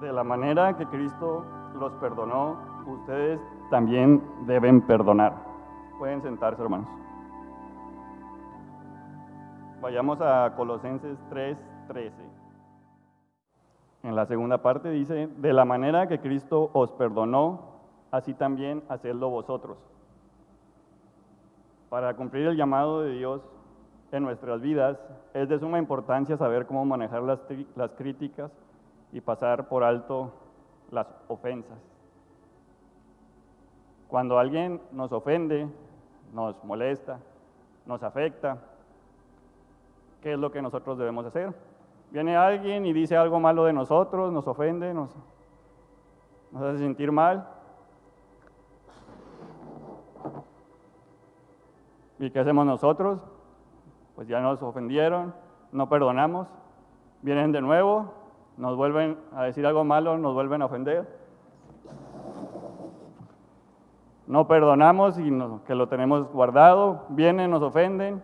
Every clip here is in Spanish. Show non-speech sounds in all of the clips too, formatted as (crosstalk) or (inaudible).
De la manera que Cristo los perdonó, ustedes también deben perdonar. Pueden sentarse, hermanos. Vayamos a Colosenses 3:13. En la segunda parte dice, de la manera que Cristo os perdonó, así también hacedlo vosotros. Para cumplir el llamado de Dios en nuestras vidas, es de suma importancia saber cómo manejar las, las críticas y pasar por alto las ofensas. Cuando alguien nos ofende, nos molesta, nos afecta, ¿qué es lo que nosotros debemos hacer? Viene alguien y dice algo malo de nosotros, nos ofende, nos, hace sentir mal. ¿Y qué hacemos nosotros? Pues ya nos ofendieron, no perdonamos, vienen de nuevo, nos vuelven a decir algo malo, nos vuelven a ofender. No perdonamos y que lo tenemos guardado, vienen, nos ofenden.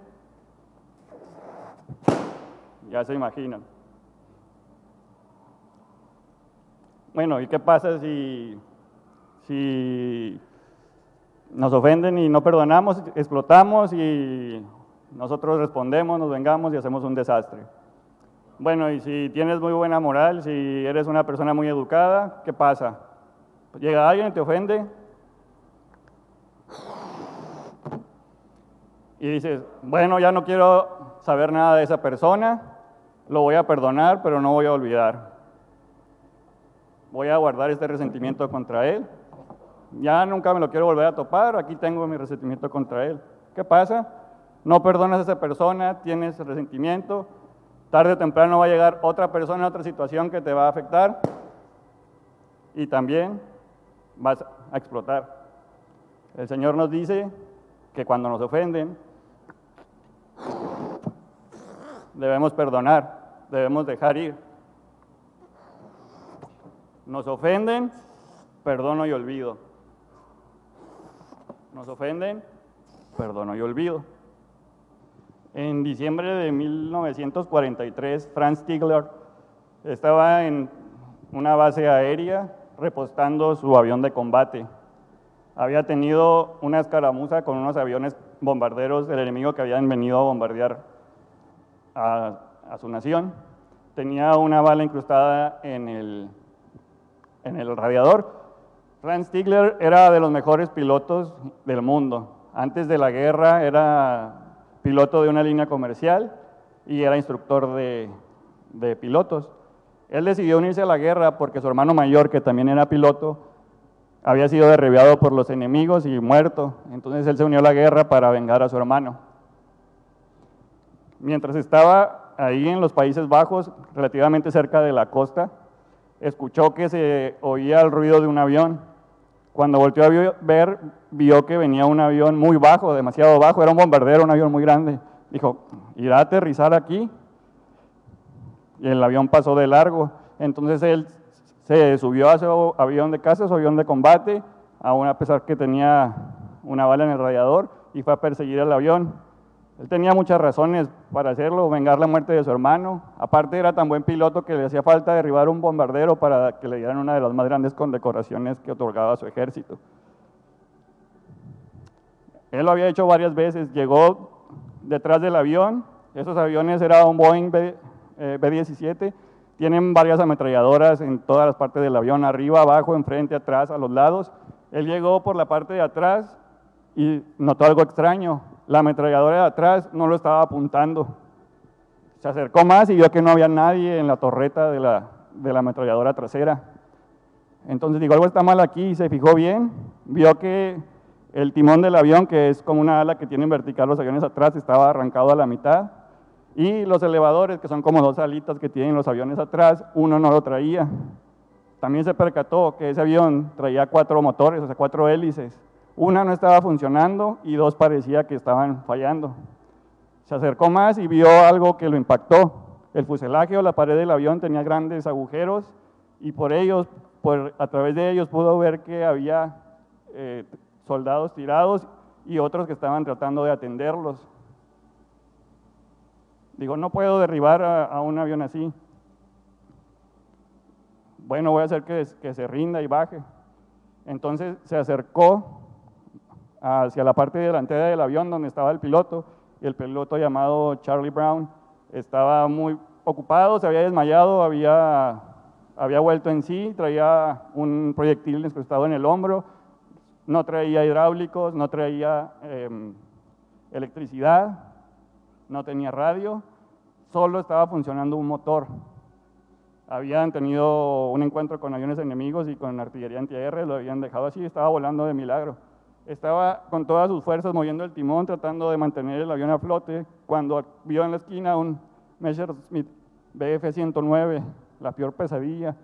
Ya se imaginan. Bueno, ¿y qué pasa si, si nos ofenden y no perdonamos, explotamos y nosotros respondemos, nos vengamos y hacemos un desastre? Bueno, y si tienes muy buena moral, si eres una persona muy educada, ¿qué pasa? Llega alguien y te ofende y dices, bueno, ya no quiero saber nada de esa persona, lo voy a perdonar, pero no voy a olvidar. Voy a guardar este resentimiento contra él. Ya nunca me lo quiero volver a topar, aquí tengo mi resentimiento contra él. ¿Qué pasa? No perdonas a esa persona, tienes resentimiento, Tarde o temprano va a llegar otra persona, otra situación que te va a afectar y también vas a explotar. El Señor nos dice que cuando nos ofenden, debemos perdonar, debemos dejar ir. Nos ofenden, perdono y olvido. Nos ofenden, perdono y olvido. En diciembre de 1943, Franz Stigler estaba en una base aérea repostando su avión de combate. Había tenido una escaramuza con unos aviones bombarderos del enemigo que habían venido a bombardear a, su nación. Tenía una bala incrustada en el, en el radiador. Franz Stigler era de los mejores pilotos del mundo. Antes de la guerra era piloto de una línea comercial y era instructor de, pilotos. Él decidió unirse a la guerra porque su hermano mayor, que también era piloto, había sido derribado por los enemigos y muerto. Entonces él se unió a la guerra para vengar a su hermano. Mientras estaba ahí en los Países Bajos, relativamente cerca de la costa, escuchó que se oía el ruido de un avión cuando volteó a ver, vio que venía un avión muy bajo, demasiado bajo, era un bombardero, un avión muy grande. Dijo, ¿irá a aterrizar aquí? Y el avión pasó de largo. Entonces él se subió a su avión de caza, su avión de combate, aún a pesar que tenía una bala en el radiador, y fue a perseguir el avión. Él tenía muchas razones para hacerlo, vengar la muerte de su hermano. Aparte era tan buen piloto que le hacía falta derribar un bombardero para que le dieran una de las más grandes condecoraciones que otorgaba su ejército. Él lo había hecho varias veces, llegó detrás del avión, esos aviones eran un Boeing B, 17 eh, tienen varias ametralladoras en todas las partes del avión, arriba, abajo, enfrente, atrás, a los lados. Él llegó por la parte de atrás y notó algo extraño la ametralladora de atrás no lo estaba apuntando. Se acercó más y vio que no había nadie en la torreta de la, de la ametralladora trasera. Entonces digo, algo está mal aquí y se fijó bien, vio que el timón del avión, que es como una ala que tiene en vertical los aviones atrás, estaba arrancado a la mitad. Y los elevadores, que son como dos alitas que tienen los aviones atrás, uno no lo traía. También se percató que ese avión traía cuatro motores, o sea, cuatro hélices. Una no estaba funcionando y dos parecía que estaban fallando. Se acercó más y vio algo que lo impactó. El fuselaje o la pared del avión tenía grandes agujeros y por ellos, a través de ellos pudo ver que había eh, soldados tirados y otros que estaban tratando de atenderlos. Digo, no puedo derribar a un avión así. bueno, voy a hacer que se rinda y baje. Entonces se acercó hacia la parte delantera del avión donde estaba el piloto, y el piloto llamado Charlie Brown estaba muy ocupado, se había desmayado, había, había vuelto en sí, traía un proyectil incrustado en el hombro, no traía hidráulicos, no traía em, electricidad, no tenía radio, solo estaba funcionando un motor. Habían tenido un encuentro con aviones enemigos y con artillería antiaérea, lo habían dejado así, estaba volando de milagro. Estaba con todas sus fuerzas moviendo el timón, tratando de mantener el avión a flote, cuando vio en la esquina un Messerschmitt BF-109, la peor pesadilla.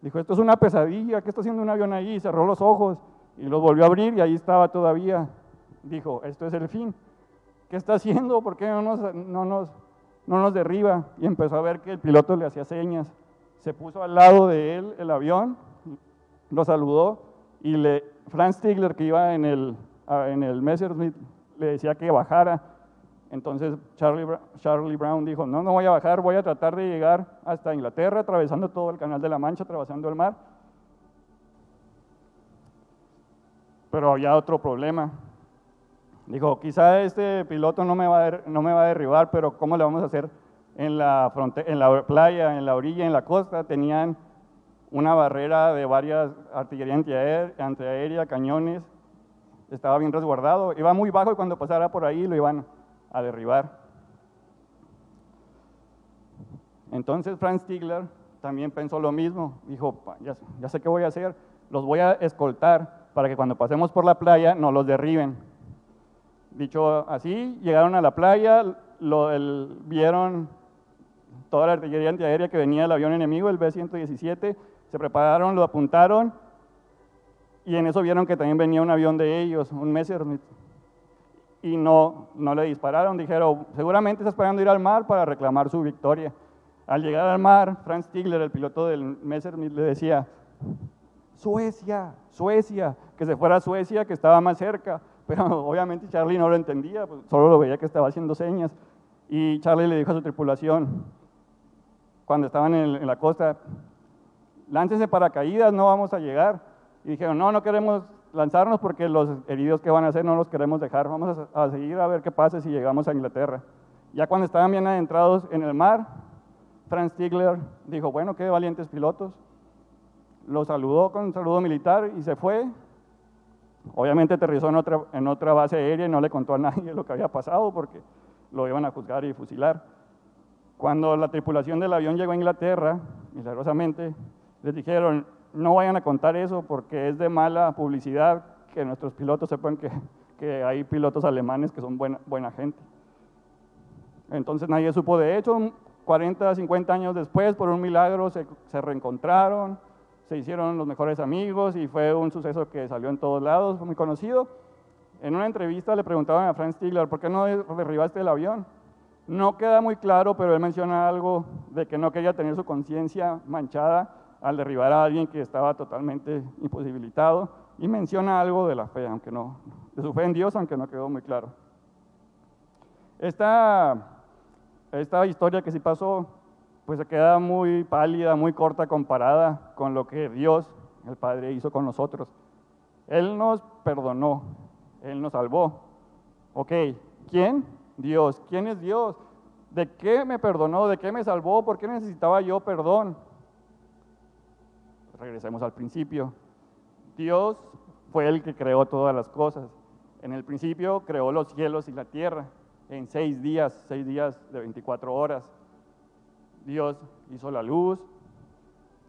Dijo, esto es una pesadilla, ¿qué está haciendo un avión ahí? Cerró los ojos y los volvió a abrir y ahí estaba todavía. Dijo, esto es el fin. ¿Qué está haciendo? ¿Por qué no nos, no nos, no nos derriba? Y empezó a ver que el piloto le hacía señas. Se puso al lado de él el avión, lo saludó y le, Franz Stigler, que iba en el, en el Messerschmitt, le decía que bajara. Entonces Charlie, Charlie Brown dijo, no, no voy a bajar, voy a tratar de llegar hasta Inglaterra, atravesando todo el Canal de la Mancha, atravesando el mar. Pero había otro problema. Dijo, quizá este piloto no me va a, no me va a derribar, pero ¿cómo le vamos a hacer en la, en la playa, en la orilla, en la costa? Tenían una barrera de varias artillería antiaérea, cañones, estaba bien resguardado, iba muy bajo y cuando pasara por ahí lo iban a derribar. Entonces Franz Stigler también pensó lo mismo, dijo, ya, ya, sé qué voy a hacer, los voy a escoltar para que cuando pasemos por la playa no los derriben. Dicho así, llegaron a la playa, lo, vieron toda la artillería antiaérea que venía del avión enemigo, el B-117, se prepararon, lo apuntaron y en eso vieron que también venía un avión de ellos, un Messerschmitt. Y no, no le dispararon, dijeron, seguramente está esperando ir al mar para reclamar su victoria. Al llegar al mar, Franz Stigler, el piloto del Messerschmitt, le decía, Suecia, Suecia, que se fuera a Suecia, que estaba más cerca. (laughs) Pero obviamente Charlie no lo entendía, pues, solo lo veía que estaba haciendo señas. Y Charlie le dijo a su tripulación, cuando estaban en, en la costa, láncese paracaídas, no vamos a llegar. Y dijeron, no, no queremos lanzarnos porque los heridos que van a hacer no los queremos dejar, vamos a, seguir a ver qué pasa si llegamos a Inglaterra. Ya cuando estaban bien adentrados en el mar, Franz Stigler dijo, bueno, qué valientes pilotos. Lo saludó con un saludo militar y se fue. Obviamente aterrizó en otra, en otra base aérea y no le contó a nadie (laughs) lo que había pasado porque lo iban a juzgar y fusilar. Cuando la tripulación del avión llegó a Inglaterra, milagrosamente, les dijeron, no vayan a contar eso porque es de mala publicidad que nuestros pilotos sepan que, que hay pilotos alemanes que son buena, buena gente. Entonces nadie supo de hecho, 40, 50 años después, por un milagro, se, se, reencontraron, se hicieron los mejores amigos y fue un suceso que salió en todos lados, fue muy conocido. En una entrevista le preguntaban a Franz Stigler, ¿por qué no derribaste el avión? No queda muy claro, pero él menciona algo de que no quería tener su conciencia manchada al derribar a alguien que estaba totalmente imposibilitado y menciona algo de la fe, aunque no, de su fe en Dios, aunque no quedó muy claro. Esta, esta historia que sí pasó, pues se queda muy pálida, muy corta comparada con lo que Dios, el Padre, hizo con nosotros. Él nos perdonó, Él nos salvó. Ok, ¿quién? Dios. ¿Quién es Dios? ¿De qué me perdonó? ¿De qué me salvó? ¿Por qué necesitaba yo perdón? Regresemos al principio. Dios fue el que creó todas las cosas. En el principio creó los cielos y la tierra en seis días, seis días de 24 horas. Dios hizo la luz,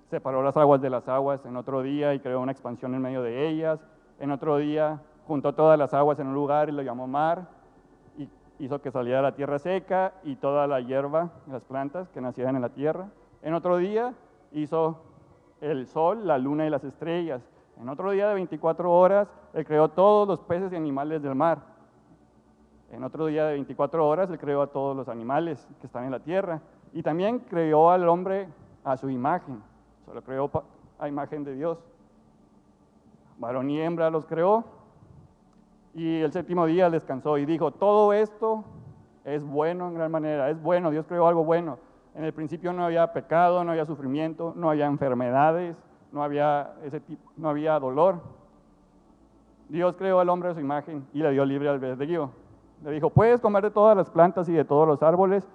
separó las aguas de las aguas en otro día y creó una expansión en medio de ellas. En otro día juntó todas las aguas en un lugar y lo llamó mar y hizo que saliera la tierra seca y toda la hierba, las plantas que nacieran en la tierra. En otro día hizo el sol, la luna y las estrellas. En otro día de 24 horas, Él creó todos los peces y animales del mar. En otro día de 24 horas, Él creó a todos los animales que están en la tierra. Y también creó al hombre a su imagen. Solo creó a imagen de Dios. Varón y hembra los creó. Y el séptimo día descansó y dijo, todo esto es bueno en gran manera, es bueno, Dios creó algo bueno. En el principio no había pecado, no había sufrimiento, no había enfermedades, no había, ese tipo, no había dolor. Dios creó al hombre a su imagen y le dio libre albedrío. Le dijo, puedes comer de todas las plantas y de todos los árboles,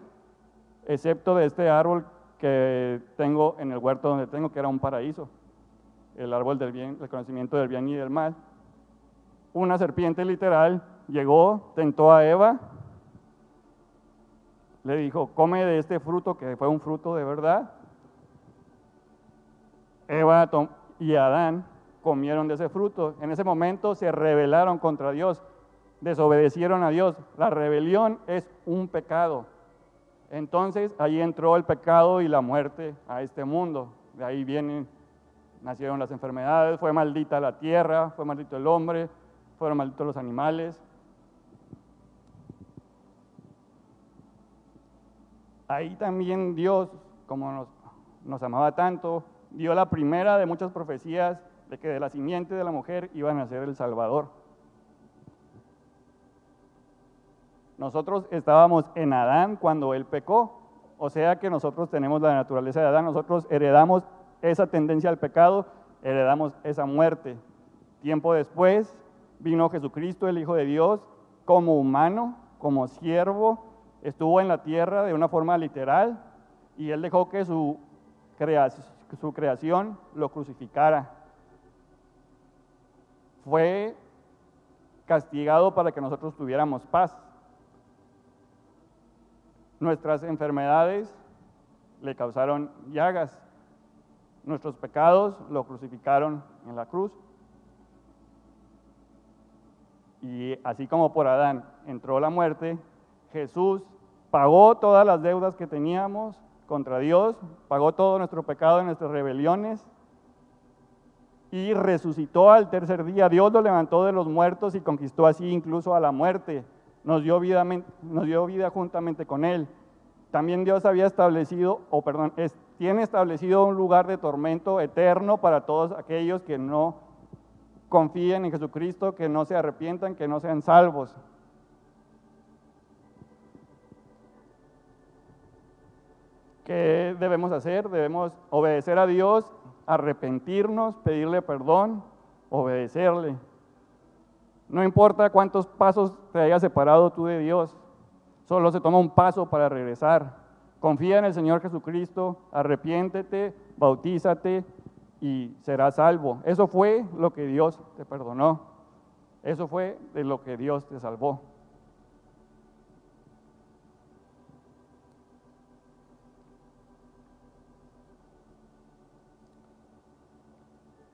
excepto de este árbol que tengo en el huerto donde tengo, que era un paraíso, el árbol del bien, el conocimiento del bien y del mal. Una serpiente literal llegó, tentó a Eva, le dijo, come de este fruto que fue un fruto de verdad. Eva y Adán comieron de ese fruto. En ese momento se rebelaron contra Dios, desobedecieron a Dios. La rebelión es un pecado. Entonces ahí entró el pecado y la muerte a este mundo. De ahí vienen, nacieron las enfermedades, fue maldita la tierra, fue maldito el hombre, fueron malditos los animales. Ahí también Dios, como nos, amaba tanto, dio la primera de muchas profecías de que de la simiente de la mujer iba a nacer el Salvador. Nosotros estábamos en Adán cuando él pecó, o sea que nosotros tenemos la naturaleza de Adán, nosotros heredamos esa tendencia al pecado, heredamos esa muerte. Tiempo después vino Jesucristo, el Hijo de Dios, como humano, como siervo, estuvo en la tierra de una forma literal y él dejó que su, su creación lo crucificara. Fue castigado para que nosotros tuviéramos paz. Nuestras enfermedades le causaron llagas. Nuestros pecados lo crucificaron en la cruz. Y así como por Adán entró la muerte, Jesús pagó todas las deudas que teníamos contra Dios, pagó todo nuestro pecado y nuestras rebeliones y resucitó al tercer día. Dios lo levantó de los muertos y conquistó así incluso a la muerte nos dio vida, nos dio vida juntamente con Él. También Dios había establecido, o perdón, tiene establecido un lugar de tormento eterno para todos aquellos que no confíen en Jesucristo, que no se arrepientan, que no sean salvos. ¿Qué debemos hacer? Debemos obedecer a Dios, arrepentirnos, pedirle perdón, obedecerle. No importa cuántos pasos te hayas separado tú de Dios, solo se toma un paso para regresar. Confía en el Señor Jesucristo, arrepiéntete, bautízate y serás salvo. Eso fue lo que Dios te perdonó. Eso fue de lo que Dios te salvó.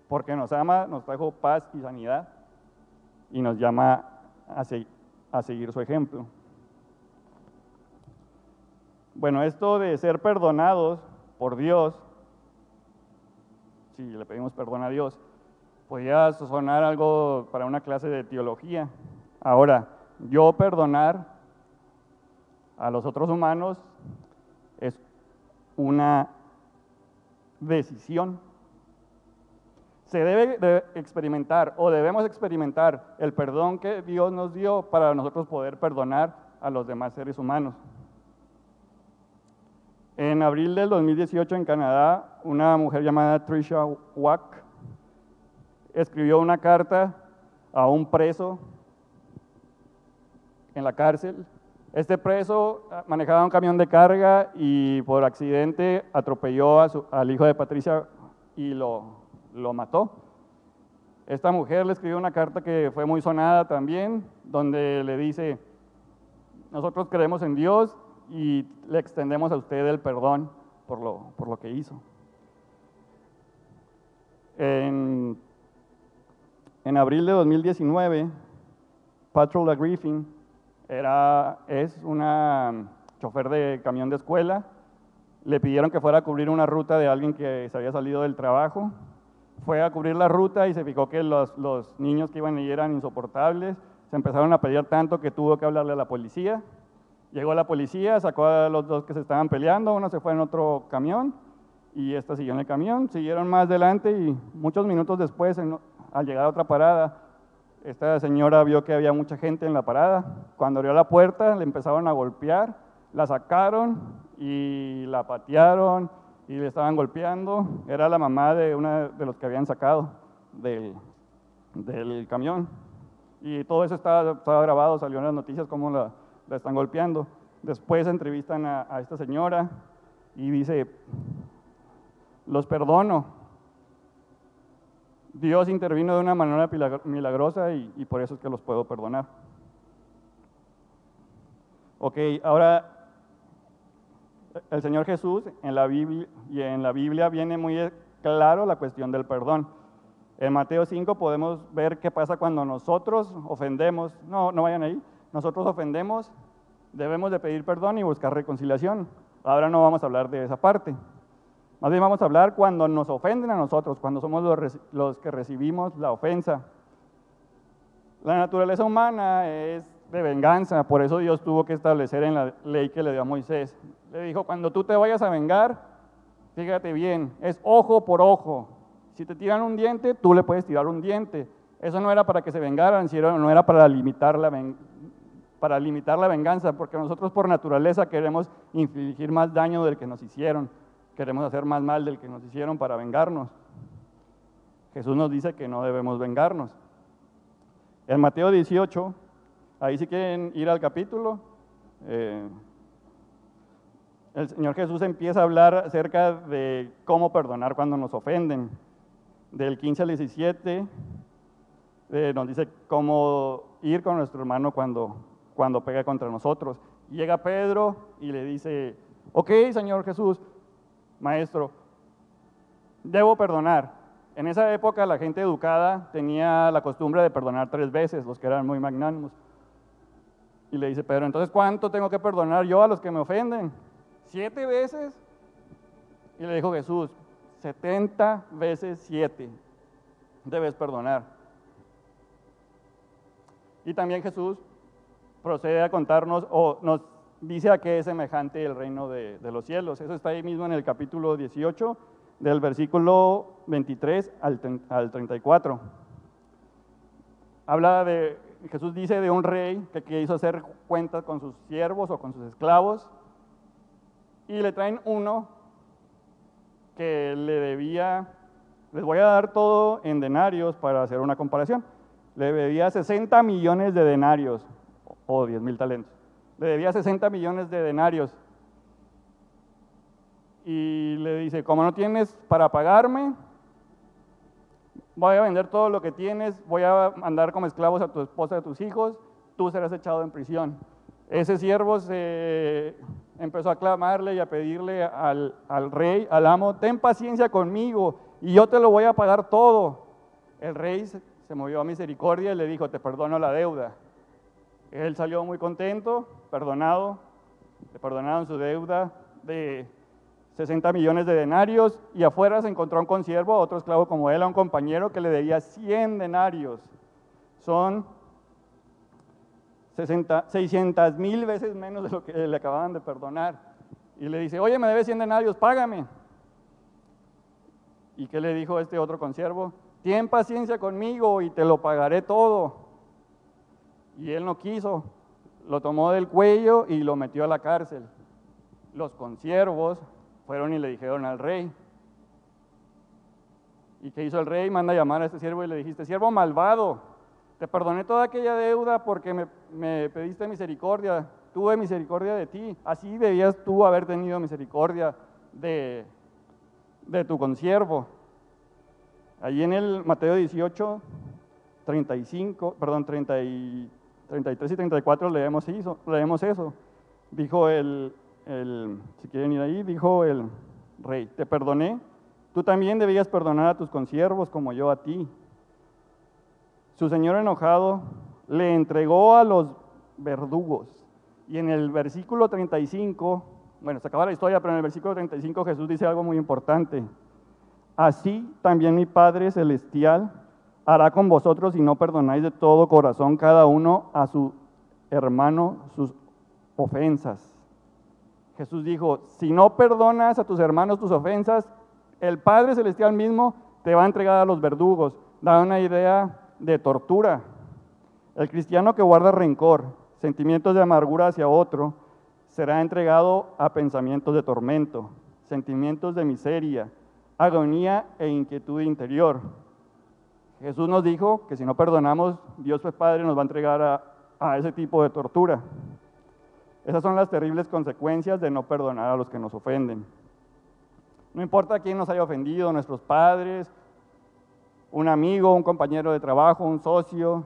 Porque nos ama, nos trajo paz y sanidad y nos llama a, seguir su ejemplo. Bueno, esto de ser perdonados por Dios, si le pedimos perdón a Dios, podría sonar algo para una clase de teología. Ahora, yo perdonar a los otros humanos es una decisión se debe experimentar o debemos experimentar el perdón que Dios nos dio para nosotros poder perdonar a los demás seres humanos. En abril del 2018 en Canadá, una mujer llamada Trisha Wack escribió una carta a un preso en la cárcel. Este preso ah, manejaba un camión de carga y por accidente atropelló al hijo de Patricia y lo, lo mató. Esta mujer le escribió una carta que fue muy sonada también, donde le dice, nosotros creemos en Dios y le extendemos a usted el perdón por lo, por lo que hizo. En, abril de 2019, Patrol Griffin era, es una chofer de camión de escuela. Le pidieron que fuera a cubrir una ruta de alguien que se había salido del trabajo fue a cubrir la ruta y se fijó que los, niños que iban allí eran insoportables, se empezaron a pelear tanto que tuvo que hablarle a la policía. Llegó la policía, sacó a los dos que se estaban peleando, uno se fue en otro camión y esta siguió en el camión, siguieron más adelante y muchos minutos después, al llegar a otra parada, esta señora vio que había mucha gente en la parada. Cuando abrió la puerta, le empezaron a golpear, la sacaron y la patearon y le estaban golpeando. Era la mamá de uno de los que habían sacado del, del camión. Y todo eso estaba, estaba, grabado, salió en las noticias cómo la, la están golpeando. Después entrevistan a, a esta señora y dice, los perdono. Dios intervino de una manera milagrosa y, y por eso es que los puedo perdonar. Ok, ahora el Señor Jesús en la Biblia, y en la Biblia viene muy claro la cuestión del perdón. En Mateo 5 podemos ver qué pasa cuando nosotros ofendemos. No, no vayan ahí. Nosotros ofendemos, debemos de pedir perdón y buscar reconciliación. Ahora no vamos a hablar de esa parte. Más bien vamos a hablar cuando nos ofenden a nosotros, cuando somos los, los que recibimos la ofensa. La naturaleza humana es de venganza, por eso Dios tuvo que establecer en la ley que le dio a Moisés. Le dijo, cuando tú te vayas a vengar, fíjate bien, es ojo por ojo. Si te tiran un diente, tú le puedes tirar un diente. Eso no era para que se vengaran, sino no era para limitar la, para limitar la venganza, porque nosotros por naturaleza queremos infligir más daño del que nos hicieron, queremos hacer más mal del que nos hicieron para vengarnos. Jesús nos dice que no debemos vengarnos. En Mateo 18, Ahí si quieren ir al capítulo, eh, el Señor Jesús empieza a hablar acerca de cómo perdonar cuando nos ofenden. Del 15 al 17 eh, nos dice cómo ir con nuestro hermano cuando, cuando pega contra nosotros. Llega Pedro y le dice, ok, Señor Jesús, maestro, debo perdonar. En esa época la gente educada tenía la costumbre de perdonar tres veces, los que eran muy magnánimos. Y le dice Pedro, entonces ¿cuánto tengo que perdonar yo a los que me ofenden? ¿Siete veces? Y le dijo Jesús, 70 veces siete debes perdonar. Y también Jesús procede a contarnos o nos dice a qué es semejante el reino de, de, los cielos. Eso está ahí mismo en el capítulo 18, del versículo 23 al, al 34. Habla de Jesús dice de un rey que quiso hacer cuentas con sus siervos o con sus esclavos y le traen uno que le debía, les voy a dar todo en denarios para hacer una comparación, le debía 60 millones de denarios o 10 mil talentos, le debía 60 millones de denarios. Y le dice, como no tienes para pagarme, voy a vender todo lo que tienes, voy a mandar como esclavos a tu esposa y a tus hijos, tú serás echado en prisión. Ese siervo se empezó a clamarle y a pedirle al, al, rey, al amo, ten paciencia conmigo y yo te lo voy a pagar todo. El rey se, movió a misericordia y le dijo, te perdono la deuda. Él salió muy contento, perdonado, le perdonaron su deuda de 60 millones de denarios y afuera se encontró un consiervo, otro esclavo como él, a un compañero que le debía 100 denarios. Son 60, 600 mil veces menos de lo que le acababan de perdonar. Y le dice, oye, me debes 100 denarios, págame. ¿Y qué le dijo este otro consiervo? Ten paciencia conmigo y te lo pagaré todo. Y él no quiso, lo tomó del cuello y lo metió a la cárcel. Los consiervos fueron y le dijeron al rey. ¿Y qué hizo el rey? Manda a llamar a este siervo y le dijiste, siervo malvado, te perdoné toda aquella deuda porque me, me, pediste misericordia, tuve misericordia de ti, así debías tú haber tenido misericordia de, de tu consiervo. Allí en el Mateo 18, 35, perdón, 30 y, 33 y 34 leemos eso, leemos eso. Dijo el, el, si quieren ir ahí, dijo el rey, te perdoné, tú también debías perdonar a tus consiervos como yo a ti. Su señor enojado le entregó a los verdugos. Y en el versículo 35, bueno, se acaba la historia, pero en el versículo 35 Jesús dice algo muy importante. Así también mi Padre Celestial hará con vosotros si no perdonáis de todo corazón cada uno a su hermano sus ofensas. Jesús dijo, si no perdonas a tus hermanos tus ofensas, el Padre Celestial mismo te va a entregar a los verdugos. Da una idea de tortura. El cristiano que guarda rencor, sentimientos de amargura hacia otro, será entregado a pensamientos de tormento, sentimientos de miseria, agonía e inquietud interior. Jesús nos dijo que si no perdonamos, Dios pues Padre nos va a entregar a, a ese tipo de tortura. Esas son las terribles consecuencias de no perdonar a los que nos ofenden. No importa quién nos haya ofendido, nuestros padres, un amigo, un compañero de trabajo, un socio,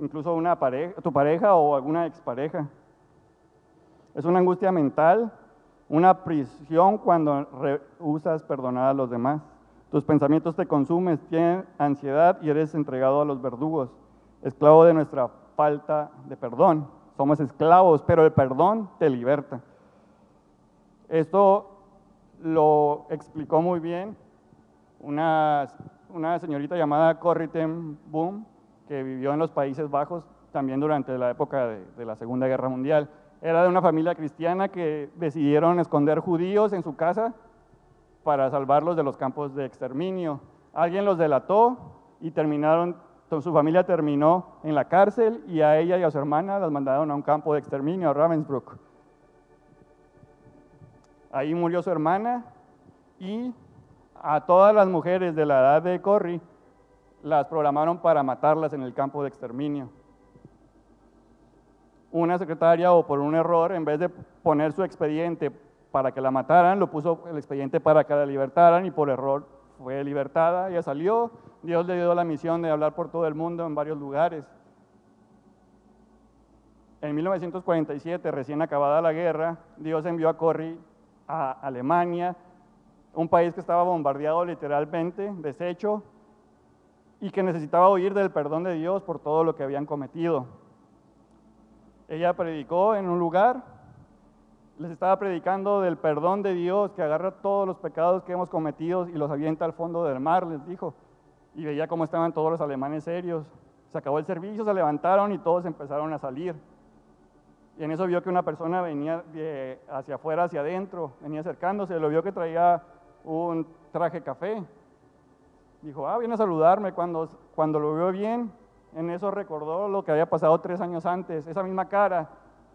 incluso una tu pareja o alguna expareja. Es una angustia mental, una prisión cuando rehusas perdonar a los demás. Tus pensamientos te consumen, tienes ansiedad y eres entregado a los verdugos, esclavo de nuestra falta de perdón. Somos esclavos, pero el perdón te liberta. Esto lo explicó muy bien una, una señorita llamada Corrie Boom, que vivió en los Países Bajos también durante la época de la Segunda Guerra Mundial. Era de una familia cristiana que decidieron esconder judíos en su casa para salvarlos de los campos de exterminio. Alguien los delató y terminaron, su familia terminó en la cárcel y a ella y a su hermana las mandaron a un campo de exterminio, a Ravensbrück. Ahí murió su hermana y a todas las mujeres de la edad de Corrie las programaron para matarlas en el campo de exterminio. Una secretaria o por un error, en vez de poner su expediente para que la mataran, lo puso el expediente para que la libertaran y por error fue libertada, ella salió, Dios le dio la misión de hablar por todo el mundo en varios lugares. En 1947, recién acabada la guerra, Dios envió a Corrie a Alemania, un país que estaba bombardeado literalmente, deshecho, y que necesitaba huir del perdón de Dios por todo lo que habían cometido. Ella predicó en un lugar, les estaba predicando del perdón de Dios que agarra todos los pecados que hemos cometido y los avienta al fondo del mar, les dijo. Y veía cómo estaban todos los alemanes serios. Se acabó el servicio, se levantaron y todos empezaron a salir. Y en eso vio que una persona venía hacia afuera, hacia adentro, venía acercándose, lo vio que traía un traje café. Dijo, ah, viene a saludarme. Cuando, cuando lo vio bien, en eso recordó lo que había pasado tres años antes, esa misma cara,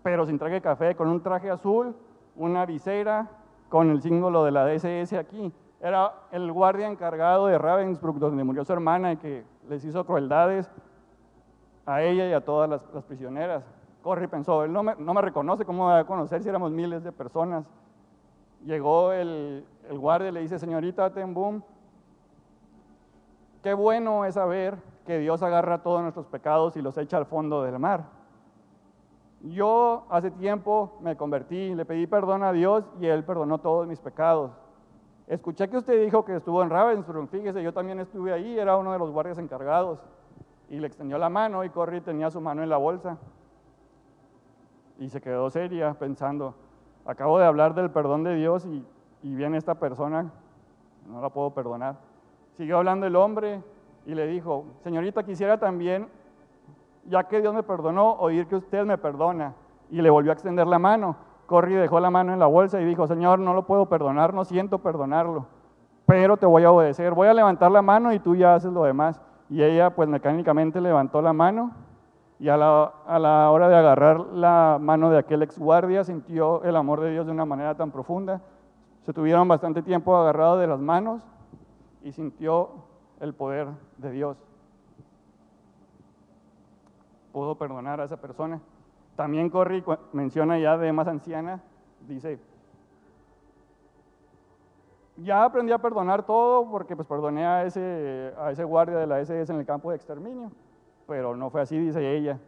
pero sin traje café, con un traje azul, una visera, con el símbolo de la DSS aquí. Era el guardia encargado de Ravensbrück, donde murió su hermana y que les hizo crueldades a ella y a todas las, prisioneras. Corre pensó, él no me, no me reconoce, ¿cómo va a conocer si éramos miles de personas? Llegó el, el guardia y le dice, señorita Tenboom, qué bueno es saber que Dios agarra todos nuestros pecados y los echa al fondo del mar. Yo hace tiempo me convertí, le pedí perdón a Dios y Él perdonó todos mis pecados. Escuché que usted dijo que estuvo en Ravensbrück, fíjese, yo también estuve ahí, era uno de los guardias encargados. Y le extendió la mano y Corrie tenía su mano en la bolsa. Y se quedó seria pensando, acabo de hablar del perdón de Dios y, y viene esta persona, no la puedo perdonar. Siguió hablando el hombre y le dijo, señorita, quisiera también, ya que Dios me perdonó, oír que usted me perdona. Y le volvió a extender la mano. Corri dejó la mano en la bolsa y dijo, Señor, no lo puedo perdonar, no siento perdonarlo, pero te voy a obedecer. Voy a levantar la mano y tú ya haces lo demás. Y ella pues mecánicamente levantó la mano y a la, a la hora de agarrar la mano de aquel ex guardia sintió el amor de Dios de una manera tan profunda. Se tuvieron bastante tiempo agarrados de las manos y sintió el poder de Dios. Pudo perdonar a esa persona. También Corri menciona ya de más anciana, dice, ya aprendí a perdonar todo porque pues perdoné a ese, a ese guardia de la SS en el campo de exterminio, pero no fue así, dice ella.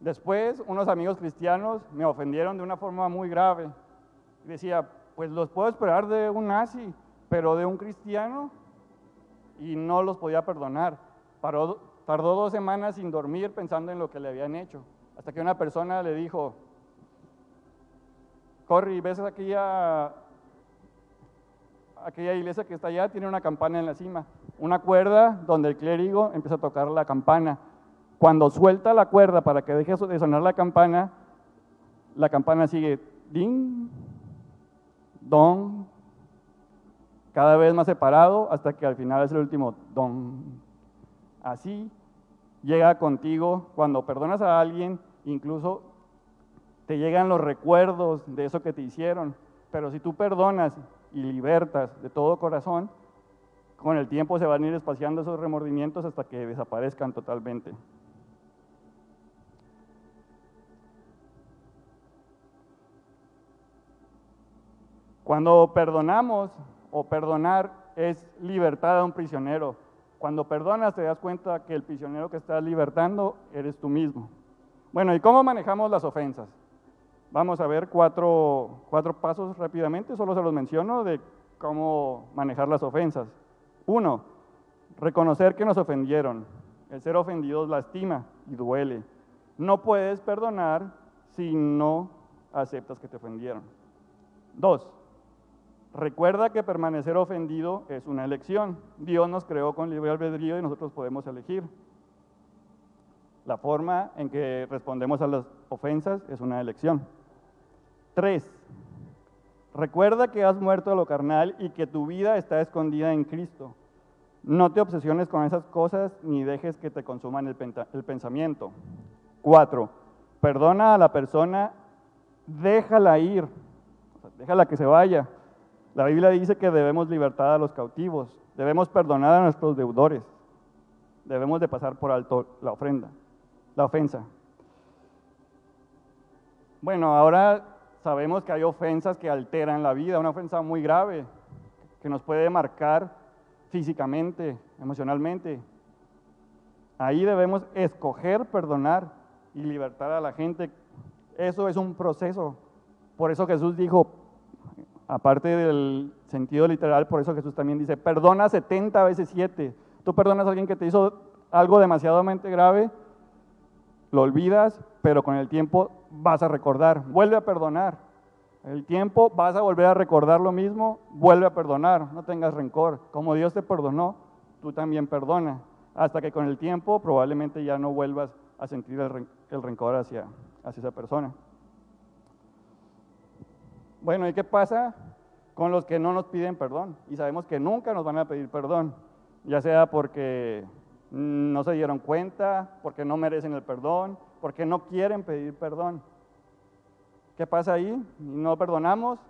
Después, unos amigos cristianos me ofendieron de una forma muy grave. Decía, pues los puedo esperar de un nazi, pero de un cristiano, y no los podía perdonar. Tardó dos semanas sin dormir pensando en lo que le habían hecho, hasta que una persona le dijo, Corri, ¿ves aquella, aquella iglesia que está allá? Tiene una campana en la cima, una cuerda donde el clérigo empieza a tocar la campana. Cuando suelta la cuerda para que deje de sonar la campana, la campana sigue ding, don, cada vez más separado hasta que al final es el último don. Así llega contigo cuando perdonas a alguien, incluso te llegan los recuerdos de eso que te hicieron, pero si tú perdonas y libertas de todo corazón, con el tiempo se van a ir espaciando esos remordimientos hasta que desaparezcan totalmente. Cuando perdonamos o perdonar es libertad a un prisionero. Cuando perdonas te das cuenta que el prisionero que estás libertando eres tú mismo. Bueno, ¿y cómo manejamos las ofensas? Vamos a ver cuatro, cuatro pasos rápidamente, solo se los menciono de cómo manejar las ofensas. Uno, reconocer que nos ofendieron. El ser ofendido lastima y duele. No puedes perdonar si no aceptas que te ofendieron. Dos, recuerda que permanecer ofendido es una elección. Dios nos creó con libre albedrío y nosotros podemos elegir. La forma en que respondemos a las ofensas es una elección. Tres, recuerda que has muerto a lo carnal y que tu vida está escondida en Cristo. No te obsesiones con esas cosas ni dejes que te consuman el, pensamiento. Cuatro, perdona a la persona, déjala ir, déjala que se vaya. La Biblia dice que debemos libertar a los cautivos, debemos perdonar a nuestros deudores, debemos de pasar por alto la ofrenda, la ofensa. Bueno, ahora sabemos que hay ofensas que alteran la vida, una ofensa muy grave que nos puede marcar físicamente, emocionalmente. Ahí debemos escoger perdonar y libertar a la gente. Eso es un proceso. Por eso Jesús dijo, aparte del sentido literal, por eso Jesús también dice, perdona 70 veces 7. Tú perdonas a alguien que te hizo algo demasiadamente grave, lo olvidas, pero con el tiempo vas a recordar, vuelve a perdonar. El tiempo vas a volver a recordar lo mismo, vuelve a perdonar, no tengas rencor. Como Dios te perdonó, tú también perdona, hasta que con el tiempo probablemente ya no vuelvas a sentir el, rencor hacia, hacia esa persona. Bueno, ¿y qué pasa con los que no nos piden perdón? Y sabemos que nunca nos van a pedir perdón, ya sea porque no se dieron cuenta, porque no merecen el perdón, porque no quieren pedir perdón. ¿Qué pasa ahí? No perdonamos.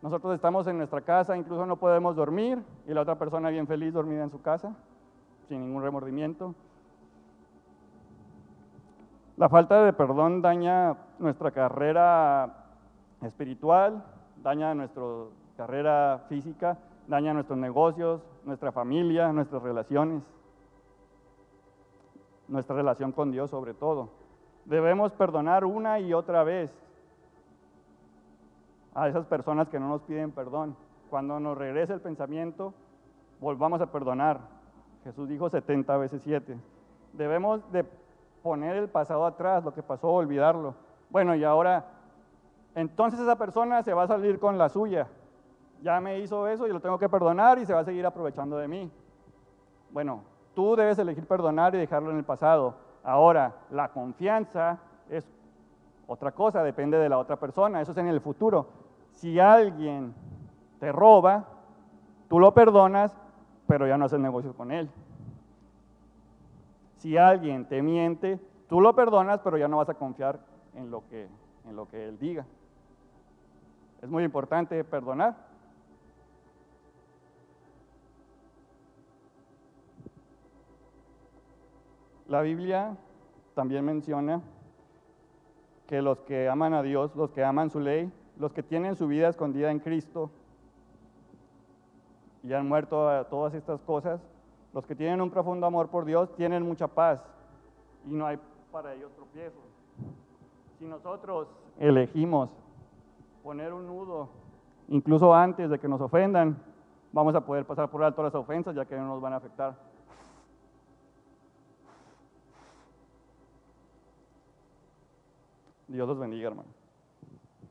Nosotros estamos en nuestra casa, incluso no podemos dormir, y la otra persona bien feliz dormida en su casa, sin ningún remordimiento. La falta de perdón daña nuestra carrera espiritual, daña nuestra carrera física, daña nuestros negocios, nuestra familia, nuestras relaciones nuestra relación con Dios sobre todo. Debemos perdonar una y otra vez a esas personas que no nos piden perdón. Cuando nos regrese el pensamiento, volvamos a perdonar. Jesús dijo 70 veces 7. Debemos de poner el pasado atrás, lo que pasó, olvidarlo. Bueno, y ahora, entonces esa persona se va a salir con la suya. Ya me hizo eso y lo tengo que perdonar y se va a seguir aprovechando de mí. Bueno, Tú debes elegir perdonar y dejarlo en el pasado. Ahora, la confianza es otra cosa, depende de la otra persona, eso es en el futuro. Si alguien te roba, tú lo perdonas, pero ya no haces negocio con él. Si alguien te miente, tú lo perdonas, pero ya no vas a confiar en lo que, en lo que él diga. Es muy importante perdonar. La Biblia también menciona que los que aman a Dios, los que aman su ley, los que tienen su vida escondida en Cristo y han muerto a todas estas cosas, los que tienen un profundo amor por Dios tienen mucha paz y no hay para ellos tropiezo. Si nosotros elegimos poner un nudo, incluso antes de que nos ofendan, vamos a poder pasar por alto las ofensas ya que no nos van a afectar. Dios los bendiga, hermano.